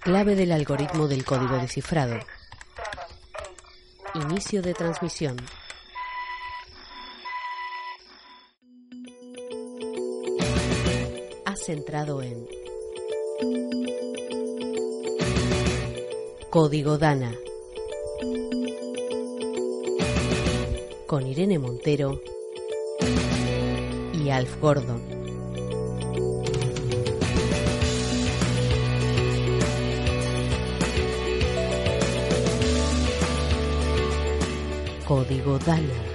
Clave del algoritmo del código descifrado. Inicio de transmisión. Has centrado en Código Dana. Con Irene Montero y Alf Gordon. Código Dana.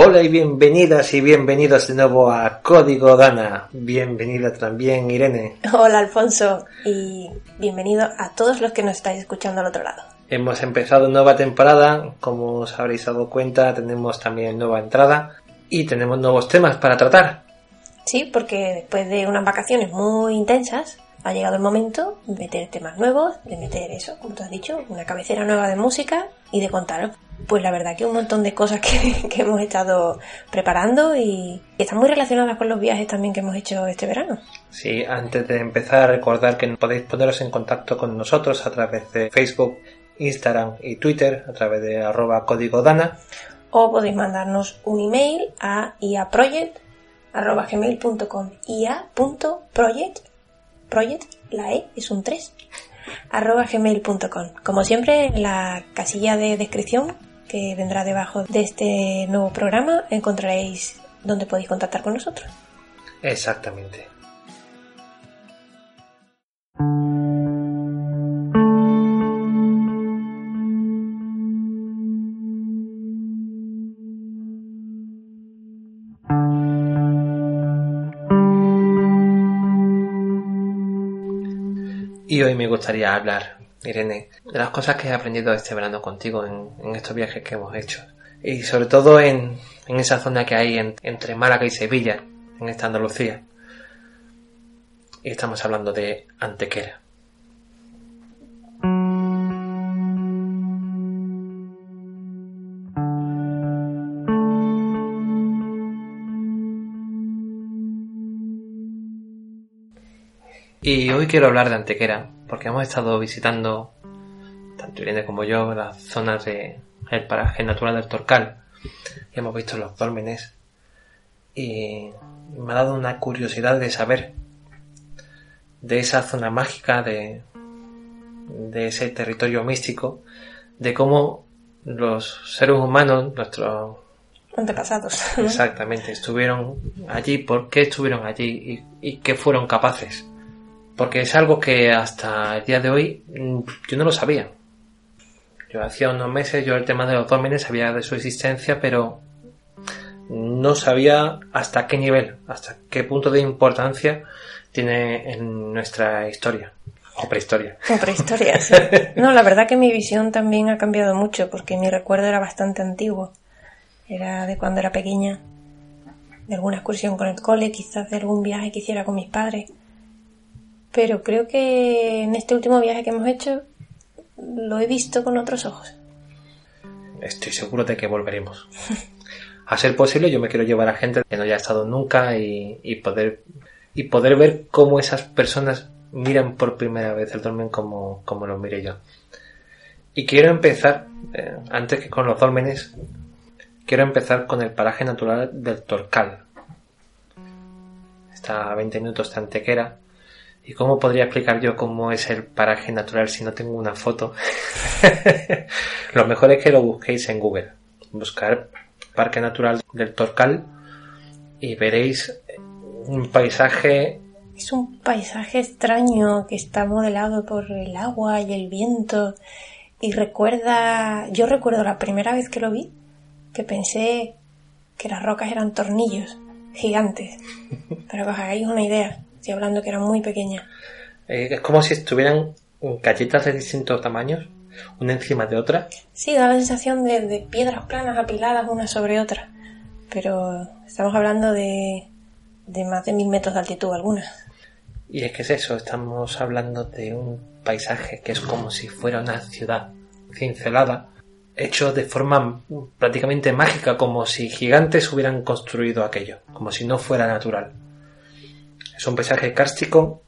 Hola y bienvenidas y bienvenidos de nuevo a Código Dana. Bienvenida también Irene. Hola Alfonso y bienvenido a todos los que nos estáis escuchando al otro lado. Hemos empezado nueva temporada, como os habréis dado cuenta tenemos también nueva entrada y tenemos nuevos temas para tratar. Sí, porque después de unas vacaciones muy intensas ha llegado el momento de meter temas nuevos, de meter eso, como tú has dicho, una cabecera nueva de música y de contar pues la verdad que un montón de cosas que, que, hemos estado preparando y están muy relacionadas con los viajes también que hemos hecho este verano. Sí, antes de empezar, recordar que podéis poneros en contacto con nosotros a través de Facebook, Instagram y Twitter, a través de arroba código Dana. O podéis mandarnos un email a iaproject.gmail.com ia.project project, la E es un 3 arroba gmail.com como siempre en la casilla de descripción que vendrá debajo de este nuevo programa encontraréis donde podéis contactar con nosotros. Exactamente. Y hoy me gustaría hablar Irene, de las cosas que he aprendido este verano contigo en, estos viajes que hemos hecho. Y sobre todo en, esa zona que hay entre Málaga y Sevilla, en esta Andalucía. Y estamos hablando de Antequera. Y hoy quiero hablar de Antequera, porque hemos estado visitando, tanto Irene como yo, las zonas del paraje natural del Torcal. Y hemos visto los dólmenes. Y me ha dado una curiosidad de saber de esa zona mágica, de, de ese territorio místico, de cómo los seres humanos, nuestros antepasados. Exactamente, estuvieron allí, por qué estuvieron allí y, y qué fueron capaces porque es algo que hasta el día de hoy mm, yo no lo sabía. Yo hacía unos meses, yo el tema de los dómenes sabía de su existencia, pero no sabía hasta qué nivel, hasta qué punto de importancia tiene en nuestra historia. O prehistoria. O prehistoria, sí. No, la verdad que mi visión también ha cambiado mucho, porque mi recuerdo era bastante antiguo. Era de cuando era pequeña, de alguna excursión con el cole, quizás de algún viaje que hiciera con mis padres pero creo que en este último viaje que hemos hecho lo he visto con otros ojos. Estoy seguro de que volveremos. A ser posible, yo me quiero llevar a gente que no haya estado nunca y, poder y poder ver cómo esas personas miran por primera vez el dolmen como, como lo miré yo. Y quiero empezar, eh, antes que con los dólmenes, quiero empezar con el paraje natural del Torcal. Está a 20 minutos de Antequera ¿Y cómo podría explicar yo cómo es el paraje natural si no tengo una foto? lo mejor es que lo busquéis en Google. Buscar Parque Natural del Torcal y veréis un paisaje Es un paisaje extraño que está modelado por el agua y el viento y recuerda, yo recuerdo la primera vez que lo vi, que pensé que las rocas eran tornillos gigantes, pero que os hagáis una idea, estoy hablando que eran muy pequeñas. eh, es como si estuvieran galletas de distintos tamaños, una encima de otra, Sí, da la sensación de, de piedras planas apiladas una sobre otra, pero estamos hablando de, de más de mil metros de altitud algunas. y es que es eso, estamos hablando de un paisaje que es como si fuera una ciudad cincelada, hecho de forma prácticamente mágica, como si gigantes hubieran construido aquello, como si no fuera natural. Es un paisaje kárstico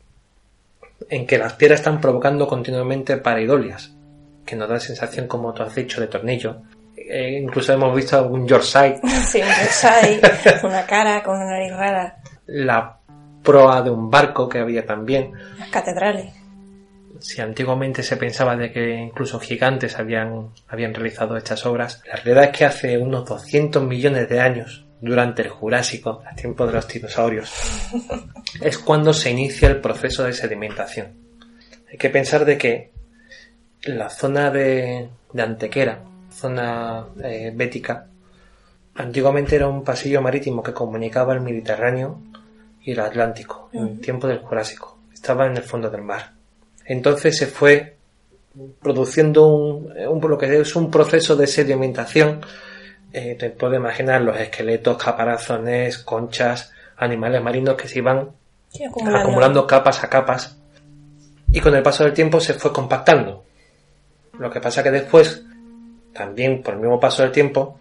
en que las piedras están provocando continuamente pareidolias, que nos da la sensación, como tú has dicho, de tornillo. Eh, incluso hemos visto algún Yorkshire, Sí, un Versailles, una cara con una nariz rara, la proa de un barco que había también. las catedrales. Si antiguamente se pensaba de que incluso gigantes habían, habían realizado estas obras, la realidad es que hace unos 200 millones de años, durante el Jurásico, a tiempo de los dinosaurios, es cuando se inicia el proceso de sedimentación. Hay que pensar de que la zona de, de Antequera, zona eh, bética, antiguamente era un pasillo marítimo que comunicaba el Mediterráneo y el Atlántico en el tiempo del Jurásico. Estaba en el fondo del mar. Entonces se fue produciendo un, un- lo que es un proceso de sedimentación. Eh, te puedes imaginar los esqueletos, caparazones, conchas, animales marinos que se iban acumulando. acumulando capas a capas y con el paso del tiempo se fue compactando. Lo que pasa que después, también por el mismo paso del tiempo,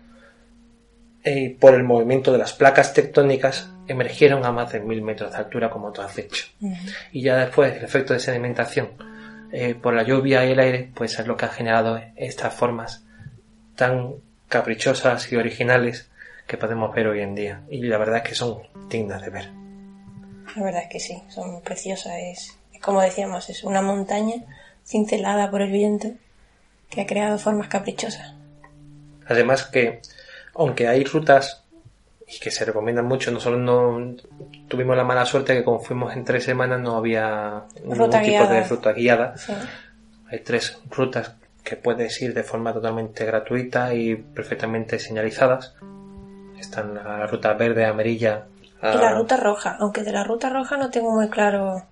y por el movimiento de las placas tectónicas, emergieron a más de mil metros de altura, como tú has dicho. Y ya después, el efecto de sedimentación eh, por la lluvia y el aire, pues es lo que ha generado estas formas tan caprichosas y originales que podemos ver hoy en día. Y la verdad es que son dignas de ver. La verdad es que sí, son preciosas. Es, es como decíamos, es una montaña cincelada por el viento que ha creado formas caprichosas. Además que, aunque hay rutas y que se recomiendan mucho, nosotros no tuvimos la mala suerte que como fuimos en tres semanas no había ningún Ruta tipo guiada. de ruta guiada. Sí. Hay tres rutas que puedes ir de forma totalmente gratuita y perfectamente señalizadas. Están la ruta verde, amarilla. Y la ruta roja, aunque de la ruta roja no tengo muy claro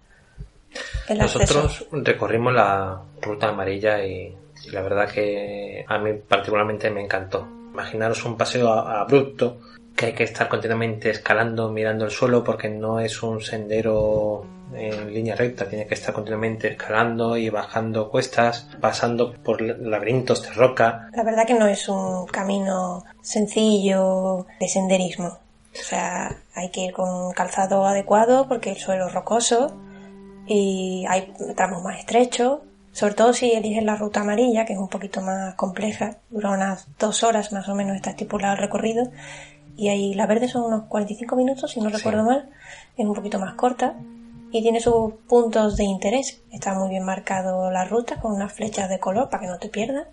el acceso. Nosotros recorrimos la ruta amarilla y, y la verdad que a mí particularmente me encantó. Imaginaros un paseo abrupto que hay que estar continuamente escalando, mirando el suelo porque no es un sendero en línea recta, tiene que estar continuamente escalando y bajando cuestas, pasando por laberintos de roca. La verdad que no es un camino sencillo de senderismo. O sea, hay que ir con calzado adecuado porque el suelo es rocoso y hay tramos más estrechos. Sobre todo si eliges la ruta amarilla, que es un poquito más compleja, dura unas dos horas más o menos, está estipulado el recorrido. Y ahí la verde son unos 45 minutos, si no recuerdo mal, es un poquito más corta y tiene sus puntos de interés. Está muy bien marcado la ruta con unas flechas de color para que no te pierdas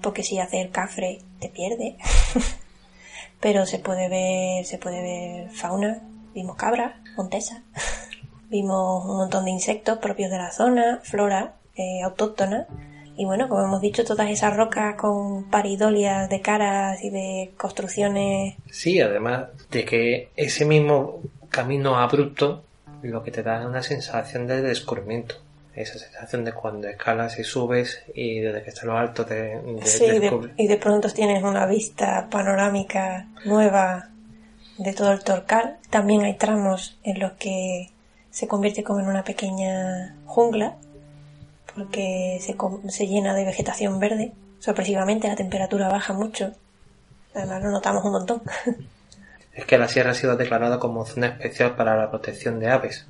porque si hace el cafre te pierde. Pero se puede ver, se puede ver fauna, vimos cabras, montesas, vimos un montón de insectos propios de la zona, flora eh, autóctona. Y bueno, como hemos dicho, todas esas rocas con paridolias de caras y de construcciones. Sí, además de que ese mismo camino abrupto lo que te da es una sensación de descubrimiento. Esa sensación de cuando escalas y subes y desde que estás en lo alto de, de- Sí, de- y de pronto tienes una vista panorámica nueva de todo el Torcal. También hay tramos en los que se convierte como en una pequeña jungla porque se, se llena de vegetación verde. Sorpresivamente la temperatura baja mucho. Además lo notamos un montón. Es que la sierra ha sido declarada como zona especial para la protección de aves.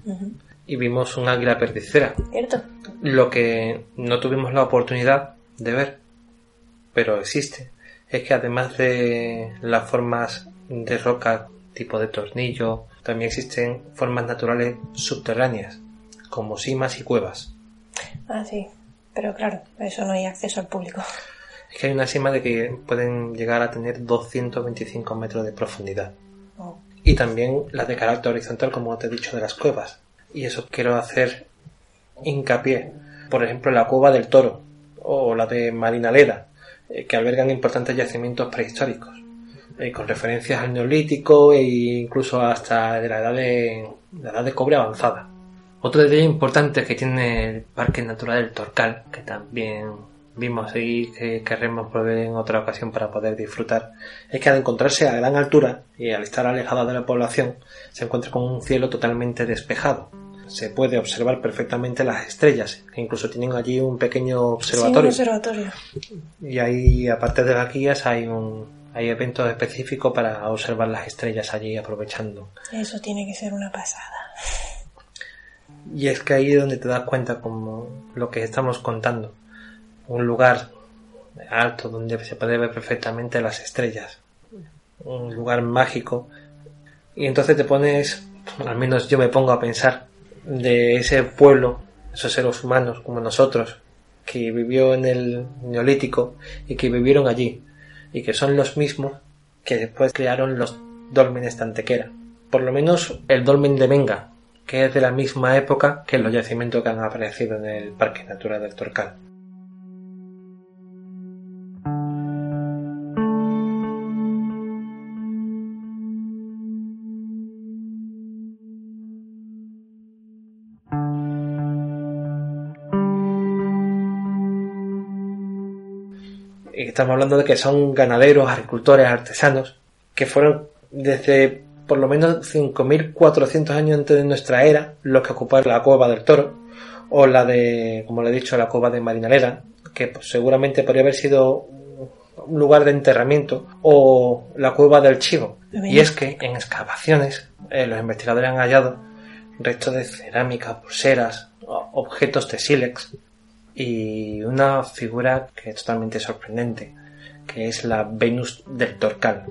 Y vimos un águila perdicera, ¿Cierto? Lo que no tuvimos la oportunidad de ver, pero existe, es que además de las formas de roca tipo de tornillo, también existen formas naturales subterráneas, como simas y cuevas. Ah, sí. Pero claro, eso no hay acceso al público. Es que hay una sima de que pueden llegar a tener 225 metros de profundidad. Y también las de carácter horizontal, como te he dicho, de las cuevas. Y eso quiero hacer hincapié. Por ejemplo, la cueva del toro o la de Marinaleda, eh, que albergan importantes yacimientos prehistóricos, eh, con referencias al neolítico e incluso hasta de la edad de, la edad de cobre avanzada. Otro detalle importante que tiene el Parque Natural del Torcal, que también vimos y que querremos proveer en otra ocasión para poder disfrutar, es que al encontrarse a gran altura y al estar alejado de la población, se encuentra con un cielo totalmente despejado. Se puede observar perfectamente las estrellas, que incluso tienen allí un pequeño observatorio. observatorio. Y ahí, aparte de las guías, hay un, hay eventos específicos para observar las estrellas allí aprovechando. Eso tiene que ser una pasada. Y es que ahí es donde te das cuenta como lo que estamos contando. Un lugar alto donde se puede ver perfectamente las estrellas. Un lugar mágico. Y entonces te pones, al menos yo me pongo a pensar, de ese pueblo, esos seres humanos como nosotros, que vivió en el neolítico y que vivieron allí. Y que son los mismos que después crearon los dólmenes de Antequera. Por lo menos el dolmen de Venga, que es de la misma época que los yacimientos que han aparecido en el Parque Natural del Torcal. Estamos hablando de que son ganaderos, agricultores, artesanos, que fueron desde por lo menos 5.400 años antes de nuestra era los que ocuparon la cueva del toro o la de, como le he dicho, la cueva de Marinalera, que pues, seguramente podría haber sido un lugar de enterramiento o la cueva del chivo. Y es que en excavaciones eh, los investigadores han hallado restos de cerámica, pulseras, objetos de sílex y una figura que es totalmente sorprendente, que es la Venus del Torcal.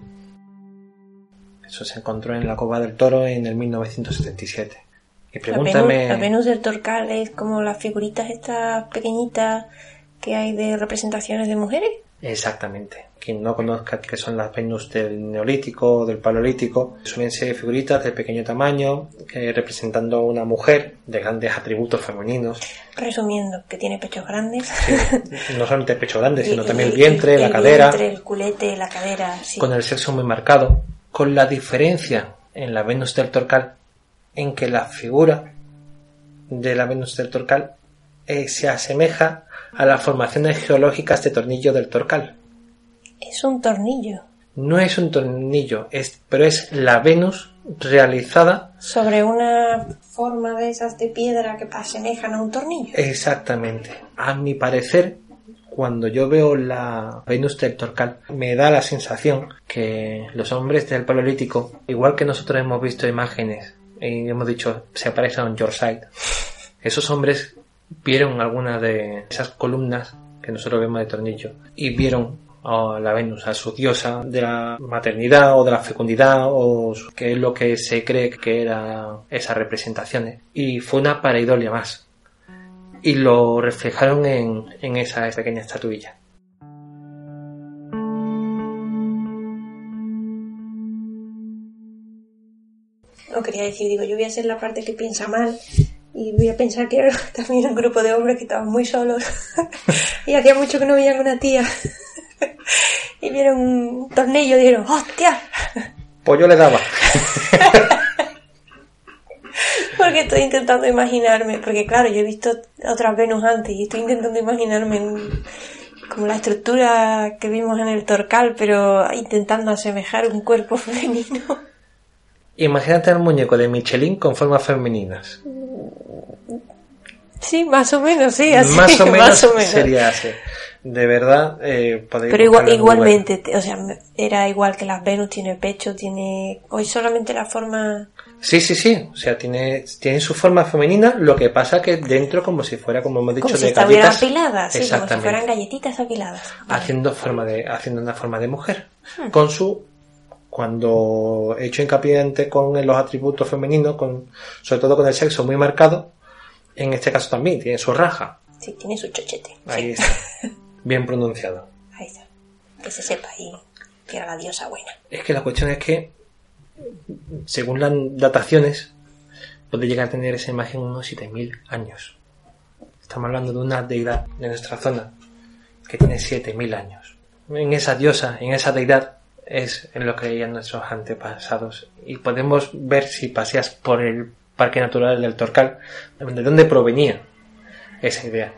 Eso se encontró en la Cova del Toro en el 1977. Y pregúntame... La Venus, del Torcal es como las figuritas estas pequeñitas que hay de representaciones de mujeres. Exactamente. Quien no conozca qué son las Venus del Neolítico o del Paleolítico, suelen ser figuritas de pequeño tamaño, que representando a una mujer de grandes atributos femeninos. Resumiendo, que tiene pechos grandes. no solamente el pecho grande, sino también el vientre, la cadera. el culete, la cadera. Con el sexo muy marcado con la diferencia en la Venus del Torcal en que la figura de la Venus del Torcal eh, se asemeja a las formaciones geológicas de tornillo del Torcal. Es un tornillo. No es un tornillo, es, pero es la Venus realizada sobre una forma de esas de piedra que asemejan a un tornillo. Exactamente. A mi parecer, cuando yo veo la Venus del Torcal, me da la sensación que los hombres del Paleolítico, igual que nosotros hemos visto imágenes y hemos dicho se aparece a un Yorkshire, esos hombres vieron alguna de esas columnas que nosotros vemos de tornillo y vieron a la Venus, a su diosa de la maternidad o de la fecundidad o que es lo que se cree que era esas representaciones. Y fue una pareidolia más y lo reflejaron en, en esa pequeña estatuilla. No quería decir, digo, yo voy a ser la parte que piensa mal y voy a pensar que era también un grupo de hombres que estaban muy solos y hacía mucho que no veían una tía y vieron un tornillo y dijeron, ¡hostia! Pues yo le daba. porque estoy intentando imaginarme, porque claro, yo he visto otras Venus antes y estoy intentando imaginarme como la estructura que vimos en el Torcal, pero intentando asemejar un cuerpo femenino. Imagínate el muñeco de Michelin con formas femeninas. Sí, más o menos, sí, así. Más o menos, sería así. De verdad, eh, Pero igual, igualmente, o sea, era igual que las Venus, tiene pecho, tiene... Hoy solamente la forma Sí, sí, sí. O sea, tiene, tiene su forma femenina, lo que pasa que dentro como si fuera, como hemos dicho, como de si galletas. apiladas, sí, como si fueran galletitas apiladas. Haciendo forma de, haciendo una forma de mujer. Hmm. Con su, cuando he hecho hincapié con los atributos femeninos, con, sobre todo con el sexo muy marcado, en este caso también tiene su raja. Sí, tiene su chochete. Ahí está. Bien pronunciado. Ahí está. Que se sepa ahí que era la diosa buena. Es que la cuestión es que según las dataciones, puede llegar a tener esa imagen unos 7.000 años. Estamos hablando de una deidad de nuestra zona que tiene 7.000 años. En esa diosa, en esa deidad, es en lo que creían nuestros antepasados. Y podemos ver si paseas por el Parque Natural del Torcal, de dónde provenía esa idea.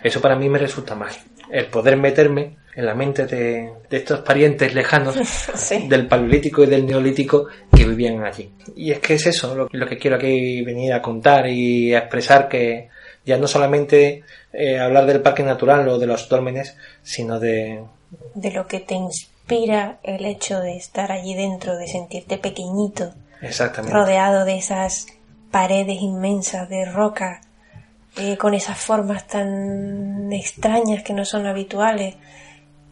Eso para mí me resulta mágico. El poder meterme en la mente de, estos parientes lejanos del paleolítico y del neolítico que vivían allí. Y es que es eso lo, que quiero aquí venir a contar y a expresar que ya no solamente eh, hablar del parque natural o de los dólmenes, sino de... De lo que te inspira el hecho de estar allí dentro, de sentirte pequeñito, Exactamente. rodeado de esas paredes inmensas de roca, eh, con esas formas tan extrañas que no son habituales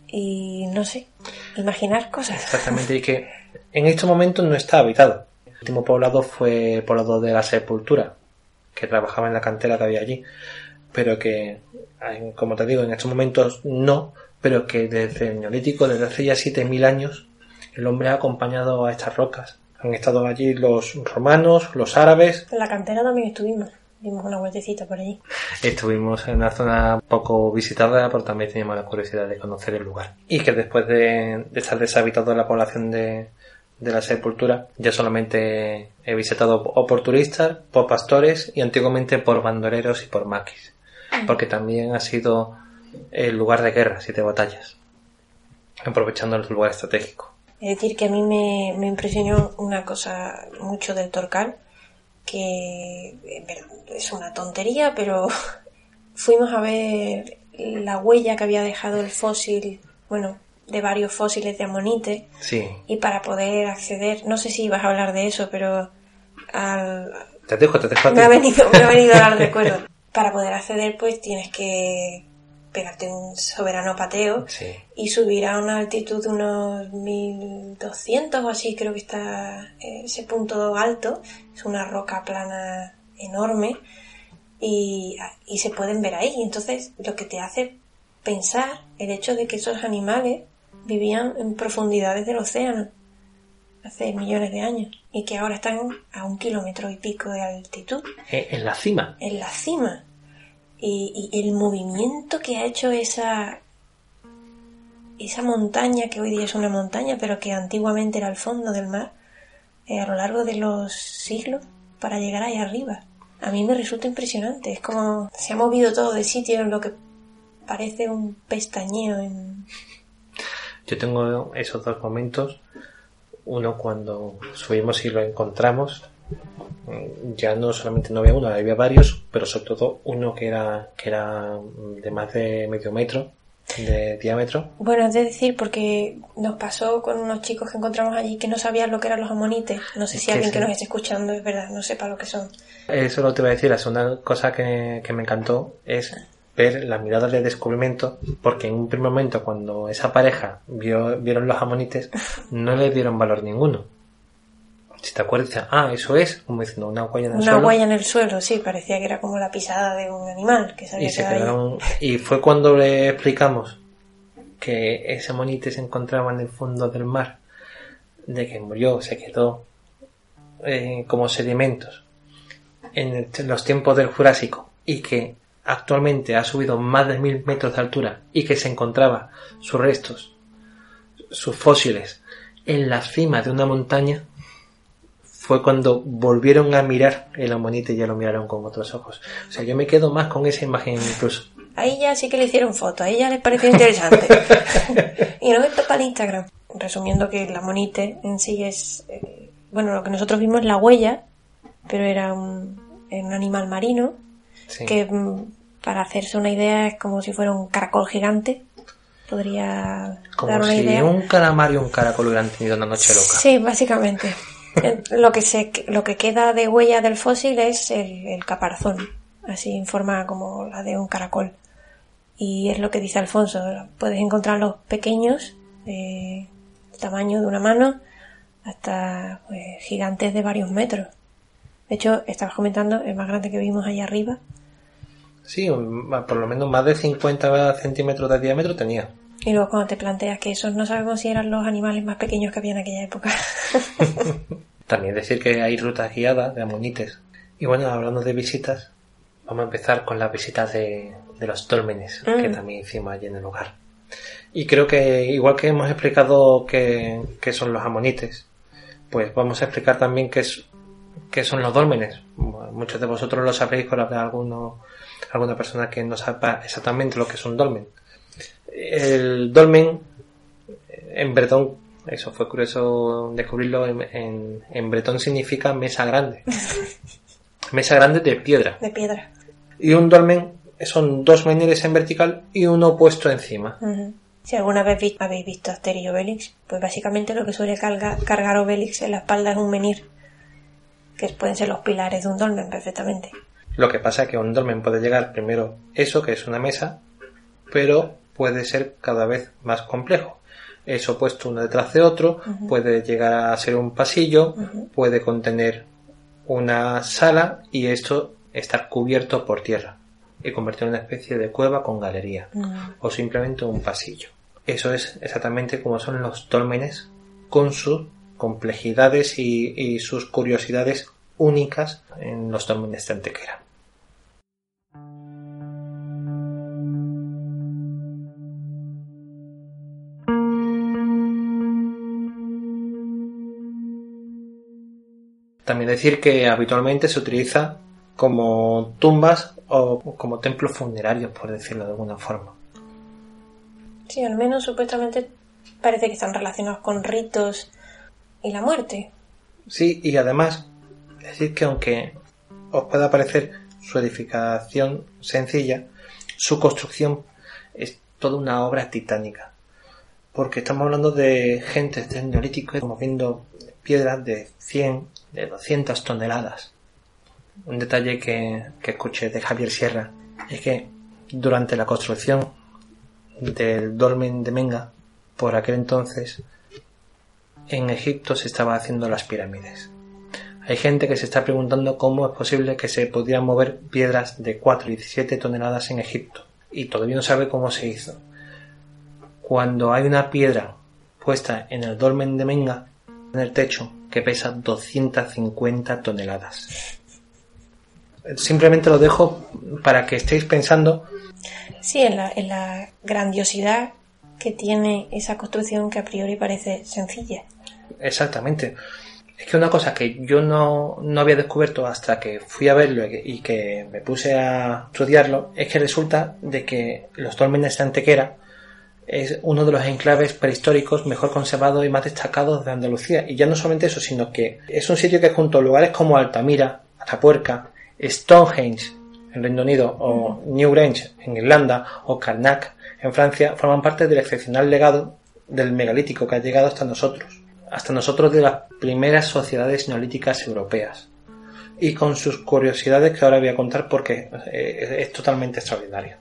y no sé, imaginar cosas. Exactamente, y que en estos momentos no está habitado. El último poblado fue poblado de la Sepultura, que trabajaba en la cantera que había allí, pero que, como te digo, en estos momentos no, pero que desde el Neolítico, desde hace ya 7.000 años, el hombre ha acompañado a estas rocas. Han estado allí los romanos, los árabes. En la cantera también estuvimos dimos una vueltecita por allí. Estuvimos en una zona poco visitada, pero también teníamos la curiosidad de conocer el lugar. Y que después de, estar deshabitado la población de, la sepultura, ya solamente he visitado o por turistas, por pastores y antiguamente por bandoleros y por maquis. Mm. Porque también ha sido el lugar de guerra, y de batallas. Aprovechando el lugar estratégico. Es decir, que a mí me, me impresionó una cosa mucho del Torcal, que es una tontería, pero fuimos a ver la huella que había dejado el fósil, bueno, de varios fósiles de amonite. Sí. Y para poder acceder, no sé si ibas a hablar de eso, pero al... Te dejo, te dejo. Me ha venido, me ha venido al recuerdo. Para poder acceder, pues tienes que pegarte un soberano pateo y subir a una altitud de unos 1200 o así, creo que está ese punto alto, es una roca plana enorme y, y se pueden ver ahí. Entonces, lo que te hace pensar el hecho de que esos animales vivían en profundidades del océano hace millones de años y que ahora están a un kilómetro y pico de altitud. Eh, en la cima. En la cima y, el movimiento que ha hecho esa esa montaña que hoy día es una montaña pero que antiguamente era el fondo del mar eh, a lo largo de los siglos para llegar ahí arriba. A mí me resulta impresionante. Es como se ha movido todo de sitio en lo que parece un pestañeo en yo tengo esos dos momentos. Uno cuando subimos y lo encontramos ya no solamente no había uno, había varios, pero sobre todo uno que era, que era de más de medio metro de diámetro. Bueno, es decir, porque nos pasó con unos chicos que encontramos allí que no sabían lo que eran los amonites. No sé si alguien que nos esté escuchando es verdad, no sepa lo que son. Eso lo te voy a decir, la segunda cosa que, que me encantó es ver la mirada de descubrimiento, porque en un primer momento cuando esa pareja vio, vieron los amonites, no le dieron valor ninguno si te acuerdas, ah, eso es, como diciendo, una huella en el suelo. Una huella en el suelo, sí, parecía que era como la pisada de un animal que se y, y fue cuando le explicamos que ese monite se encontraba en el fondo del mar, de que murió, se quedó eh, como sedimentos en, los tiempos del Jurásico y que actualmente ha subido más de mil metros de altura y que se encontraba sus restos, sus fósiles, en la cima de una montaña, fue cuando volvieron a mirar el amonite y ya lo miraron con otros ojos. O sea, yo me quedo más con esa imagen incluso. Ahí ya sí que le hicieron foto, ahí ya les pareció interesante. y no esto para Instagram. Resumiendo que el amonite en sí es, eh, bueno, lo que nosotros vimos es la huella, pero era un, un animal marino que mm, para hacerse una idea es como si fuera un caracol gigante. Podría como dar una si idea. un calamar y un caracol hubieran tenido una noche loca. Sí, básicamente lo que se, lo que queda de huella del fósil es el, caparazón, así en forma como la de un caracol. Y es lo que dice Alfonso, puedes encontrar los pequeños, de tamaño de una mano, hasta pues, gigantes de varios metros. De hecho, estabas comentando el más grande que vimos allá arriba. Sí, por lo menos más de 50 centímetros de diámetro tenía. Y luego cuando te planteas que esos no sabemos si eran los animales más pequeños que había en aquella época. También decir que hay rutas guiadas de amonites. Y bueno, hablando de visitas, vamos a empezar con las visitas de, de los dólmenes que Mm. también hicimos allí en el lugar. Y creo que, igual que hemos explicado qué, qué son los amonites, pues vamos a explicar también qué, es, qué son los dólmenes. Muchos de vosotros lo sabréis, pero habrá alguno, alguna persona que no sepa exactamente lo que es un dolmen. El dolmen, en bretón, eso fue curioso descubrirlo, en, en, en bretón significa mesa grande. mesa grande de piedra. De piedra. Y un dolmen son dos menires en vertical y uno puesto encima. Si alguna vez vi- habéis visto Asterix y Obelix, pues básicamente lo que suele carga- cargar Obelix en la espalda es un menir, que pueden ser los pilares de un dolmen perfectamente. Lo que pasa es que un dolmen puede llegar primero eso, que es una mesa, pero puede ser cada vez más complejo. Eso puesto uno detrás de otro, puede llegar a ser un pasillo, puede contener una sala y esto estar cubierto por tierra y convertir en una especie de cueva con galería o simplemente un pasillo. Eso es exactamente como son los dólmenes con sus complejidades y, y sus curiosidades únicas en los dólmenes de Antequera. También decir que habitualmente se utiliza como tumbas o como templos funerarios, por decirlo de alguna forma. Sí, al menos supuestamente parece que están relacionados con ritos y la muerte. Sí, y además, decir que aunque os pueda parecer su edificación sencilla, su construcción es toda una obra titánica. Porque estamos hablando de gente del neolítico moviendo piedras de 100, de 200 toneladas. Un detalle que, que escuché de Javier Sierra es que durante la construcción del dolmen de Menga, por aquel entonces, en Egipto se estaba haciendo las pirámides. Hay gente que se está preguntando cómo es posible que se pudieran mover piedras de 4 y 17 toneladas en Egipto y todavía no sabe cómo se hizo. Cuando hay una piedra puesta en el dolmen de Menga, en el techo, que pesa 250 toneladas. Simplemente lo dejo para que estéis pensando Sí, en la, en la grandiosidad que tiene esa construcción que a priori parece sencilla. Exactamente. Es que una cosa que yo no, no había descubierto hasta que fui a verlo y que, me puse a estudiarlo es que resulta de que los dólmenes de Antequera es uno de los enclaves prehistóricos mejor conservados y más destacados de Andalucía. Y ya no solamente eso, sino que es un sitio que junto a lugares como Altamira, Atapuerca, Stonehenge en Reino Unido o Newgrange en Irlanda o Karnak en Francia forman parte del excepcional legado del megalítico que ha llegado hasta nosotros, hasta nosotros de las primeras sociedades neolíticas europeas y con sus curiosidades que ahora voy a contar porque eh, es totalmente extraordinario.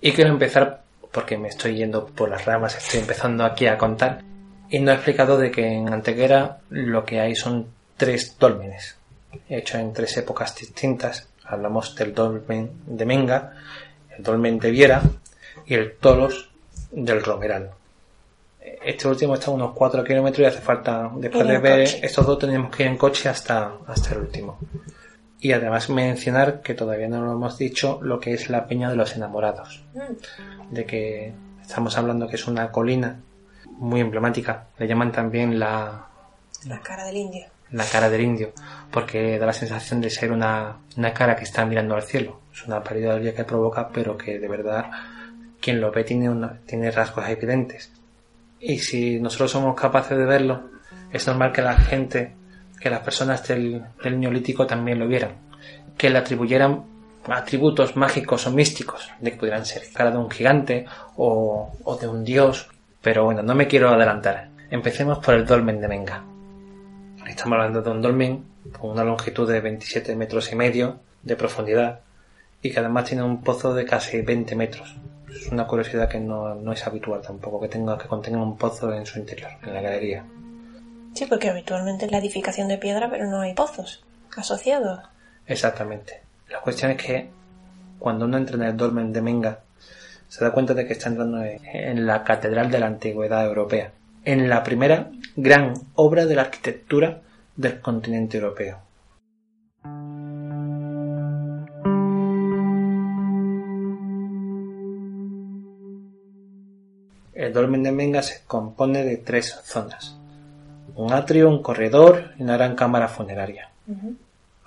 Y quiero empezar porque me estoy yendo por las ramas, estoy empezando aquí a contar y no he explicado de que en Antequera lo que hay son tres dólmenes hechos en tres épocas distintas. Hablamos del dolmen de Menga, el dolmen de Viera y el Tolos del Romeral. Este último está a unos 4 kilómetros y hace falta, después de ver coche. estos dos, tenemos que ir en coche hasta, hasta el último. Y además mencionar que todavía no lo hemos dicho lo que es la Peña de los Enamorados. De que estamos hablando que es una colina muy emblemática. Le llaman también la, La cara del indio. la cara del indio, porque da la sensación de ser una, una cara que está mirando al cielo. Es una pareidolia que provoca, pero que de verdad quien lo ve tiene, una- tiene rasgos evidentes. Y si nosotros somos capaces de verlo, es normal que la gente, que las personas del, del neolítico también lo vieran, que le atribuyeran atributos mágicos o místicos, de que pudieran ser cara de un gigante o, o de un dios. Pero bueno, no me quiero adelantar. Empecemos por el dolmen de Menga. Estamos hablando de un dolmen con una longitud de 27 metros y medio de profundidad y que además tiene un pozo de casi 20 metros. Es una curiosidad que no, no es habitual tampoco, que tenga que contenga un pozo en su interior, en la galería. Sí, porque habitualmente es la edificación de piedra, pero no hay pozos asociados. Exactamente. La cuestión es que cuando uno entra en el dolmen de Menga, se da cuenta de que está entrando en- la catedral de la antigüedad europea. en la primera gran obra de la arquitectura del continente europeo. El dolmen de Menga se compone de tres zonas. Un atrio, un corredor y una gran cámara funeraria.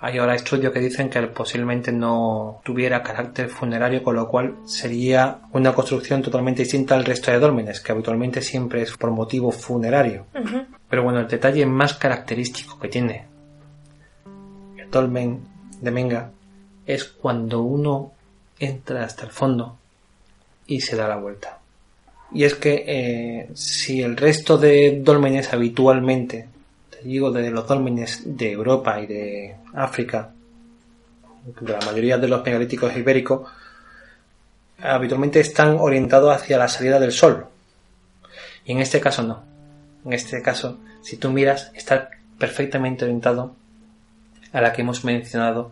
Hay ahora estudios que dicen que posiblemente no tuviera carácter funerario, con lo cual sería una construcción totalmente distinta al resto de dólmenes, que habitualmente siempre es por motivo funerario. Pero bueno, el detalle más característico que tiene el dolmen de Menga es cuando uno entra hasta el fondo y se da la vuelta. Y es que eh, si el resto de dólmenes habitualmente digo de los dólmenes de Europa y de África, de la mayoría de los megalíticos ibéricos, habitualmente están orientados hacia la salida del sol. Y en este caso no. En este caso, si tú miras, está perfectamente orientado a la que hemos mencionado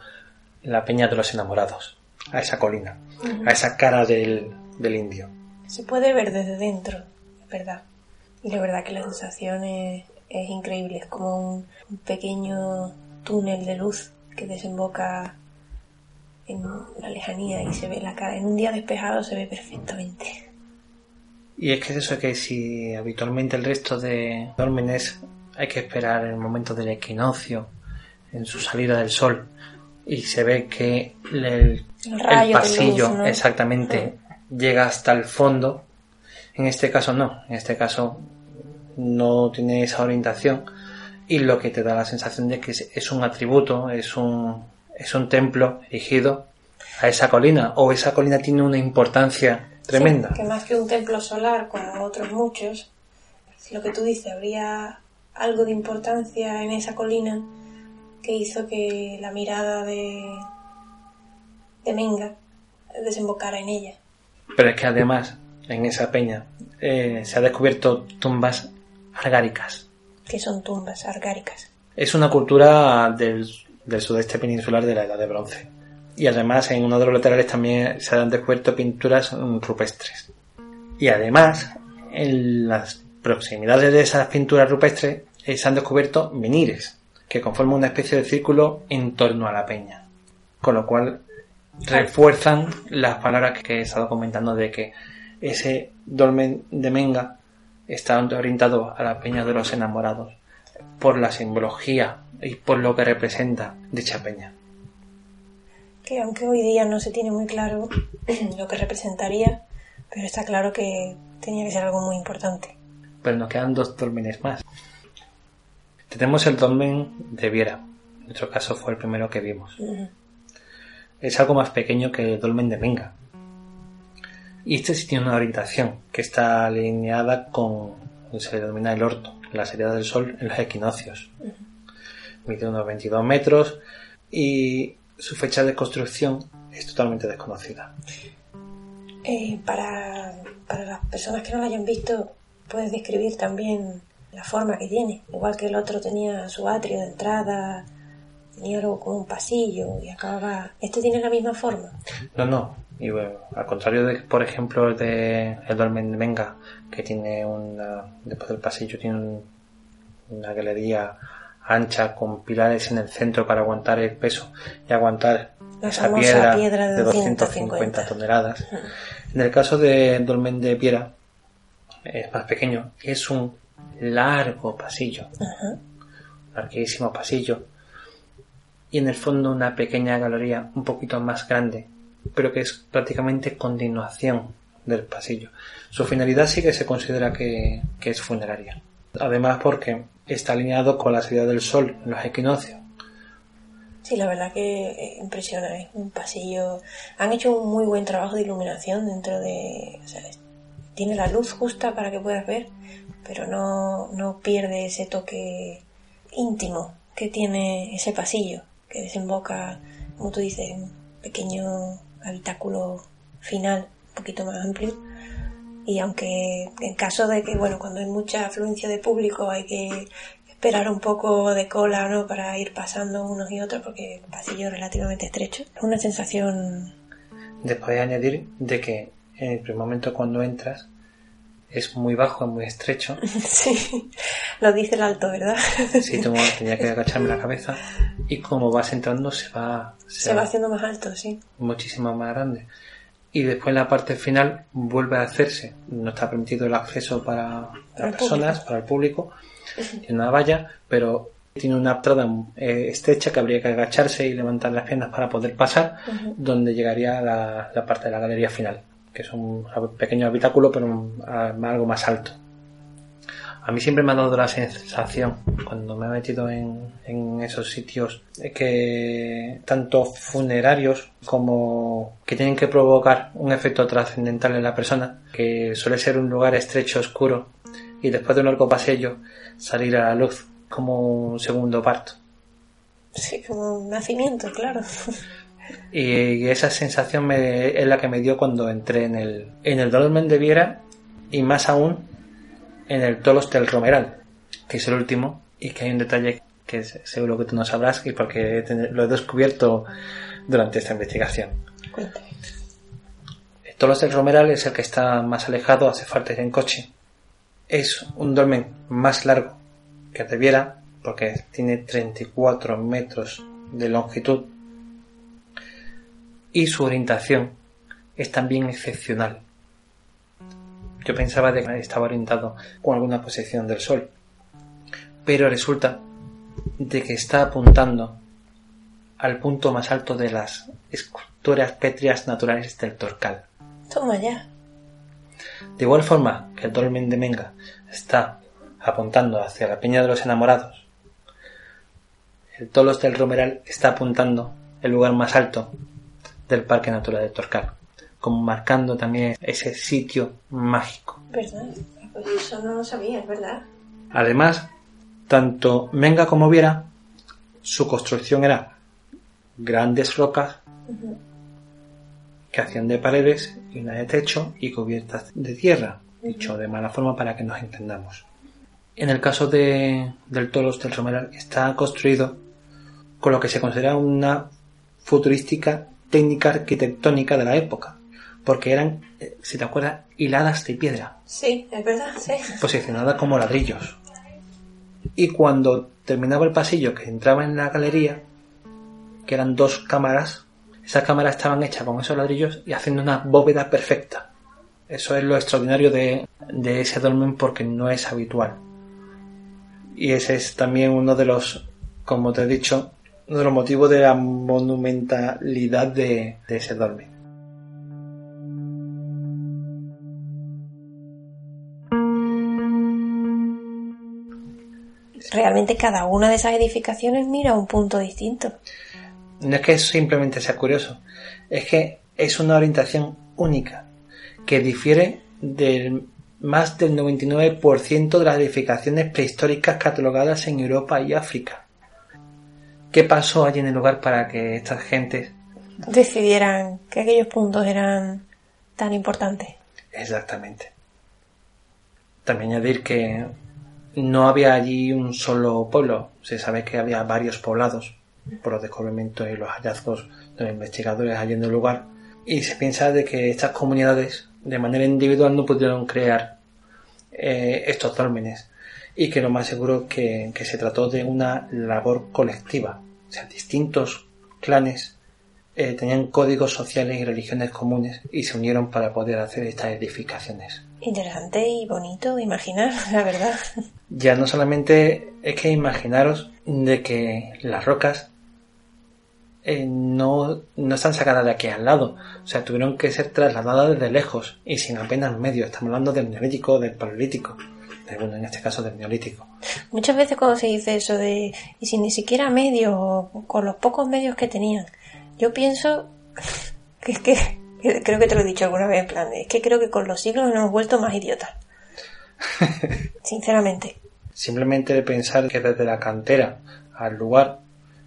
en la Peña de los Enamorados, a esa colina, a esa cara del, del indio. Se puede ver desde dentro, es verdad. Y la verdad que la sensación es, es increíble, es como un, pequeño túnel de luz que desemboca en la lejanía y se ve la cara. En un día despejado se ve perfectamente. Y es que es eso que si habitualmente el resto de dólmenes hay que esperar el momento del equinoccio, en su salida del sol, y se ve que el, pasillo exactamente llega hasta el fondo. En este caso no, en este caso no tiene esa orientación y lo que te da la sensación de que es un atributo, es un, es un templo erigido a esa colina o esa colina tiene una importancia tremenda. que más que un templo solar como otros muchos, lo que tú dices, habría algo de importancia en esa colina que hizo que la mirada de, de Menga desembocara en ella. Pero es que además en esa peña eh, se ha descubierto tumbas argáricas. ¿Qué son tumbas argáricas? Es una cultura del, sudeste peninsular de la Edad de Bronce. Y además en uno de los laterales también se han descubierto pinturas rupestres. Y además en las proximidades de esas pinturas rupestres eh, se han descubierto menires que conforman una especie de círculo en torno a la peña. Con lo cual refuerzan las palabras que he estado comentando de que ese dolmen de Menga está orientado a la peña de los enamorados por la simbología y por lo que representa dicha peña. Que aunque hoy día no se tiene muy claro lo que representaría, pero está claro que tenía que ser algo muy importante. Pero nos quedan dos dólmenes más. Tenemos el dolmen de Viera. En nuestro caso fue el primero que vimos. Es algo más pequeño que el dolmen de Menga. Y este sí tiene una orientación que está alineada con lo que se le denomina el orto, la salida del sol en los equinoccios. Mide unos 22 metros y su fecha de construcción es totalmente desconocida. Eh, para, para las personas que no lo hayan visto, puedes describir también la forma que tiene. Igual que el otro tenía su atrio de entrada, tenía algo como un pasillo y acababa. ¿Este tiene la misma forma? No, no. Y bueno, al contrario de, por ejemplo, de el Dolmen Venga, que tiene una, después del pasillo tiene una galería ancha con pilares en el centro para aguantar el peso y aguantar esa piedra, de, 250 toneladas. En el caso de Dolmen de Piedra, es más pequeño y es un largo pasillo, larguísimo pasillo, y en el fondo una pequeña galería un poquito más grande pero que es prácticamente continuación del pasillo. Su finalidad sí que se considera que, es funeraria. Además porque está alineado con la salida del sol en los equinoccios. Sí, la verdad que impresiona, es un pasillo. Han hecho un muy buen trabajo de iluminación dentro de. tiene la luz justa para que puedas ver, pero no, no pierde ese toque íntimo que tiene ese pasillo, que desemboca, como tú dices, en un pequeño habitáculo final un poquito más amplio. Y aunque en caso de que, bueno, cuando hay mucha afluencia de público hay que esperar un poco de cola, ¿no? Para ir pasando unos y otros porque el pasillo es relativamente estrecho. Es una sensación... Después de añadir de que en el primer momento cuando entras es muy bajo, es muy estrecho. Sí, lo dice el alto, ¿verdad? Sí, tengo, tenía que agacharme la cabeza y como vas entrando se va... Se, va haciendo más alto, sí. Muchísimo más grande. Y después en la parte final vuelve a hacerse. No está permitido el acceso para, las personas, para el público. Tiene una valla, pero tiene una entrada eh, estrecha que habría que agacharse y levantar las piernas para poder pasar, donde llegaría la, la parte de la galería final que es un pequeño habitáculo, pero algo más alto. A mí siempre me ha dado la sensación, cuando me he metido en, esos sitios, que tanto funerarios como que tienen que provocar un efecto trascendental en la persona, que suele ser un lugar estrecho, oscuro, y después de un largo pasillo salir a la luz como un segundo parto. Sí, como un nacimiento, claro. Y esa sensación me, es la que me dio cuando entré en el, en el Dolmen de Viera y más aún en el Tolos del Romeral, que es el último y que hay un detalle que seguro que tú no sabrás y porque lo he descubierto durante esta investigación. El Tolos del Romeral es el que está más alejado, hace falta ir en coche. Es un dolmen más largo que el de Viera porque tiene 34 metros de longitud y su orientación es también excepcional. Yo pensaba de que estaba orientado con alguna posición del sol, pero resulta de que está apuntando al punto más alto de las esculturas pétreas naturales del Torcal. Toma ya. De igual forma que el dolmen de Menga está apuntando hacia la Peña de los Enamorados, el Tolos del Romeral está apuntando el lugar más alto del Parque Natural de Torcal, como marcando también ese sitio mágico. ¿Verdad? Pues eso no lo sabía, ¿verdad? Además, tanto Menga como Viera, su construcción era grandes rocas que hacían de paredes y una de techo y cubiertas de tierra, dicho de mala forma para que nos entendamos. En el caso de, del Tolos del Romeral está construido con lo que se considera una futurística técnica arquitectónica de la época, porque eran, eh, si te acuerdas, hiladas de piedra. Sí, es verdad, sí. Posicionadas como ladrillos. Y cuando terminaba el pasillo que entraba en la galería, que eran dos cámaras, esas cámaras estaban hechas con esos ladrillos y haciendo una bóveda perfecta. Eso es lo extraordinario de, de ese dolmen porque no es habitual. Y ese es también uno de los, como te he dicho, uno de los motivos de la monumentalidad de, ese dolmen. Realmente cada una de esas edificaciones mira un punto distinto. No es que simplemente sea curioso, es que es una orientación única, que difiere del más del 99% de las edificaciones prehistóricas catalogadas en Europa y África. ¿Qué pasó allí en el lugar para que estas gentes decidieran que aquellos puntos eran tan importantes? Exactamente. También añadir que no había allí un solo pueblo. Se sabe que había varios poblados por los descubrimientos y los hallazgos de los investigadores allí en el lugar. Y se piensa de que estas comunidades de manera individual no pudieron crear eh, estos dólmenes y que lo más seguro que, que se trató de una labor colectiva. O sea, distintos clanes eh, tenían códigos sociales y religiones comunes y se unieron para poder hacer estas edificaciones. Interesante y bonito imaginar, la verdad. Ya no solamente es que imaginaros de que las rocas eh, no, no están sacadas de aquí al lado, o sea, tuvieron que ser trasladadas desde lejos y sin apenas medio. Estamos hablando del neolítico, del paleolítico en este caso del neolítico. Muchas veces cuando se dice eso de, y sin ni siquiera medios, con los pocos medios que tenían, yo pienso que es que, creo que te lo he dicho alguna vez en plan, es que creo que con los siglos nos hemos vuelto más idiotas. Sinceramente. Simplemente de pensar que desde la cantera al lugar,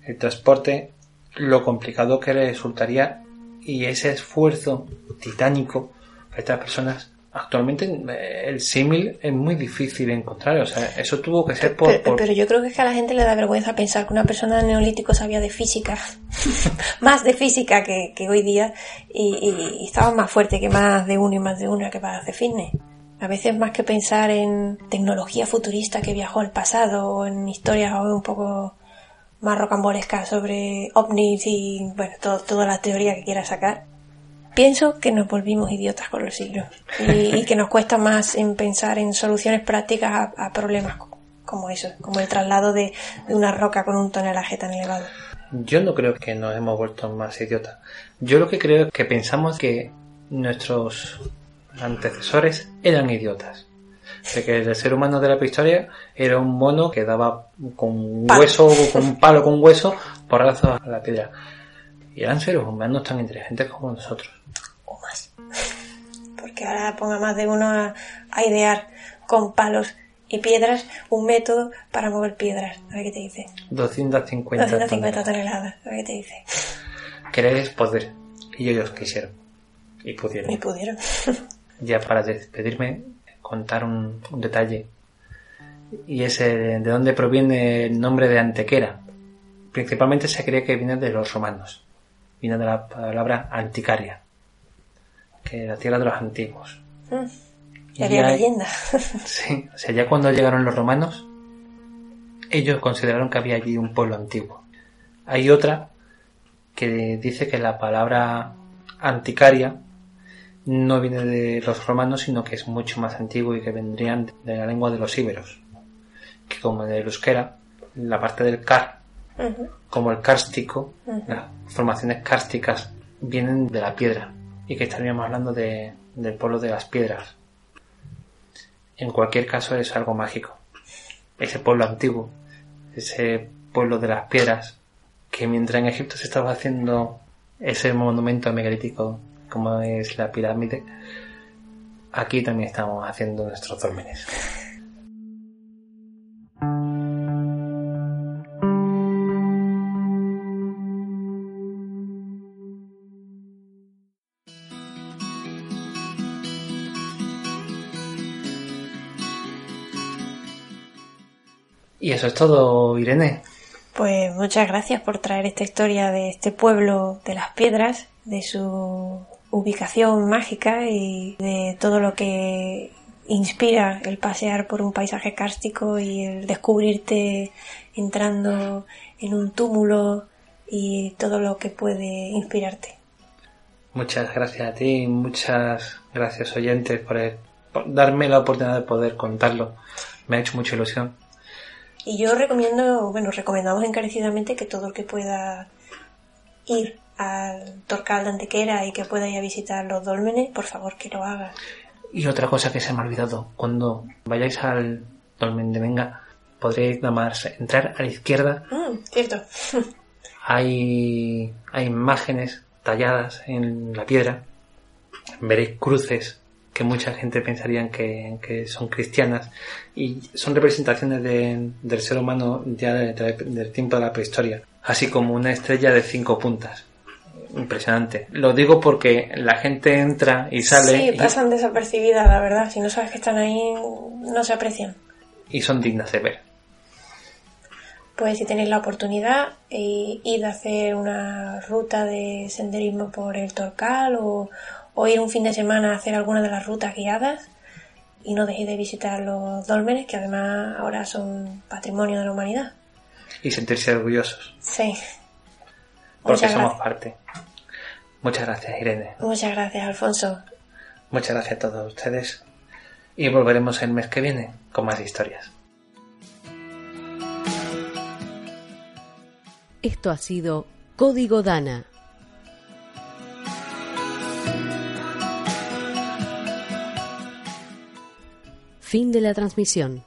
el transporte, lo complicado que resultaría y ese esfuerzo titánico para estas personas actualmente eh, el símil es muy difícil de encontrar. O sea, eso tuvo que ser por pero, yo creo que es que a la gente le da vergüenza pensar que una persona de neolítico sabía de física, más de física que, hoy día, y, estaba más fuerte que más de uno y más de una que para hacer fitness. A veces más que pensar en tecnología futurista que viajó al pasado o en historias un poco más rocambolescas sobre ovnis y bueno, toda la teoría que quiera sacar, pienso que nos volvimos idiotas con los siglos y, que nos cuesta más en pensar en soluciones prácticas a, problemas como eso, como el traslado de, de, una roca con un tonelaje tan elevado. Yo no creo que nos hemos vuelto más idiotas. Yo lo que creo es que pensamos que nuestros antecesores eran idiotas. De que el ser humano de la prehistoria era un mono que daba con hueso, con un palo con hueso, porrazo a la piedra. Y eran seres humanos tan inteligentes como nosotros. O más. Porque ahora ponga más de uno a, idear con palos y piedras un método para mover piedras. A ver qué te dice. 250, 250 toneladas. A ver qué te dice. Querer es poder. Y ellos quisieron. Y pudieron. Y pudieron. ya para despedirme, contar un, detalle. Y es de dónde proviene el nombre de Antequera. Principalmente se cree que viene de los romanos. Viene de la palabra anticaria, que la tierra de los antiguos. Mm, y había leyenda. sí, o sea, ya cuando llegaron los romanos, ellos consideraron que había allí un pueblo antiguo. Hay otra que dice que la palabra anticaria no viene de los romanos, sino que es mucho más antiguo y que vendrían de la lengua de los íberos, que como el euskera, la parte del car, como el cárstico, las formaciones cársticas vienen de la piedra y que estaríamos hablando de, del pueblo de las piedras. En cualquier caso es algo mágico. Ese pueblo antiguo, ese pueblo de las piedras, que mientras en Egipto se estaba haciendo ese monumento megalítico como es la pirámide, aquí también estamos haciendo nuestros dólmenes. Y eso es todo, Irene. Pues muchas gracias por traer esta historia de este pueblo de las piedras, de su ubicación mágica y de todo lo que inspira el pasear por un paisaje kárstico y el descubrirte entrando en un túmulo y todo lo que puede inspirarte. Muchas gracias a ti, muchas gracias oyentes por, por darme la oportunidad de poder contarlo. Me ha hecho mucha ilusión. Y yo recomiendo, bueno, recomendamos encarecidamente que todo el que pueda ir al Torcal de Antequera y que pueda ir a visitar los dólmenes, por favor que lo haga. Y otra cosa que se me ha olvidado, cuando vayáis al dolmen de Venga, podréis nada más entrar a la izquierda. Mm, cierto. hay, hay imágenes talladas en la piedra, veréis cruces que mucha gente pensaría que, son cristianas y son representaciones del ser humano ya del tiempo de la prehistoria, así como una estrella de cinco puntas impresionante. Lo digo porque la gente entra y sale. Sí, pasan desapercibidas, la verdad. Si no sabes que están ahí, no se aprecian. Y son dignas de ver. Pues si tenéis la oportunidad, eh, id a hacer una ruta de senderismo por el Torcal o, o ir un fin de semana a hacer alguna de las rutas guiadas y no dejéis de visitar los dólmenes que además ahora son patrimonio de la humanidad. Y sentirse orgullosos. Sí. Porque somos parte. Muchas gracias, Irene. Muchas gracias, Alfonso. Muchas gracias a todos ustedes. Y volveremos el mes que viene con más historias. Esto ha sido Código Dana. Fin de la transmisión.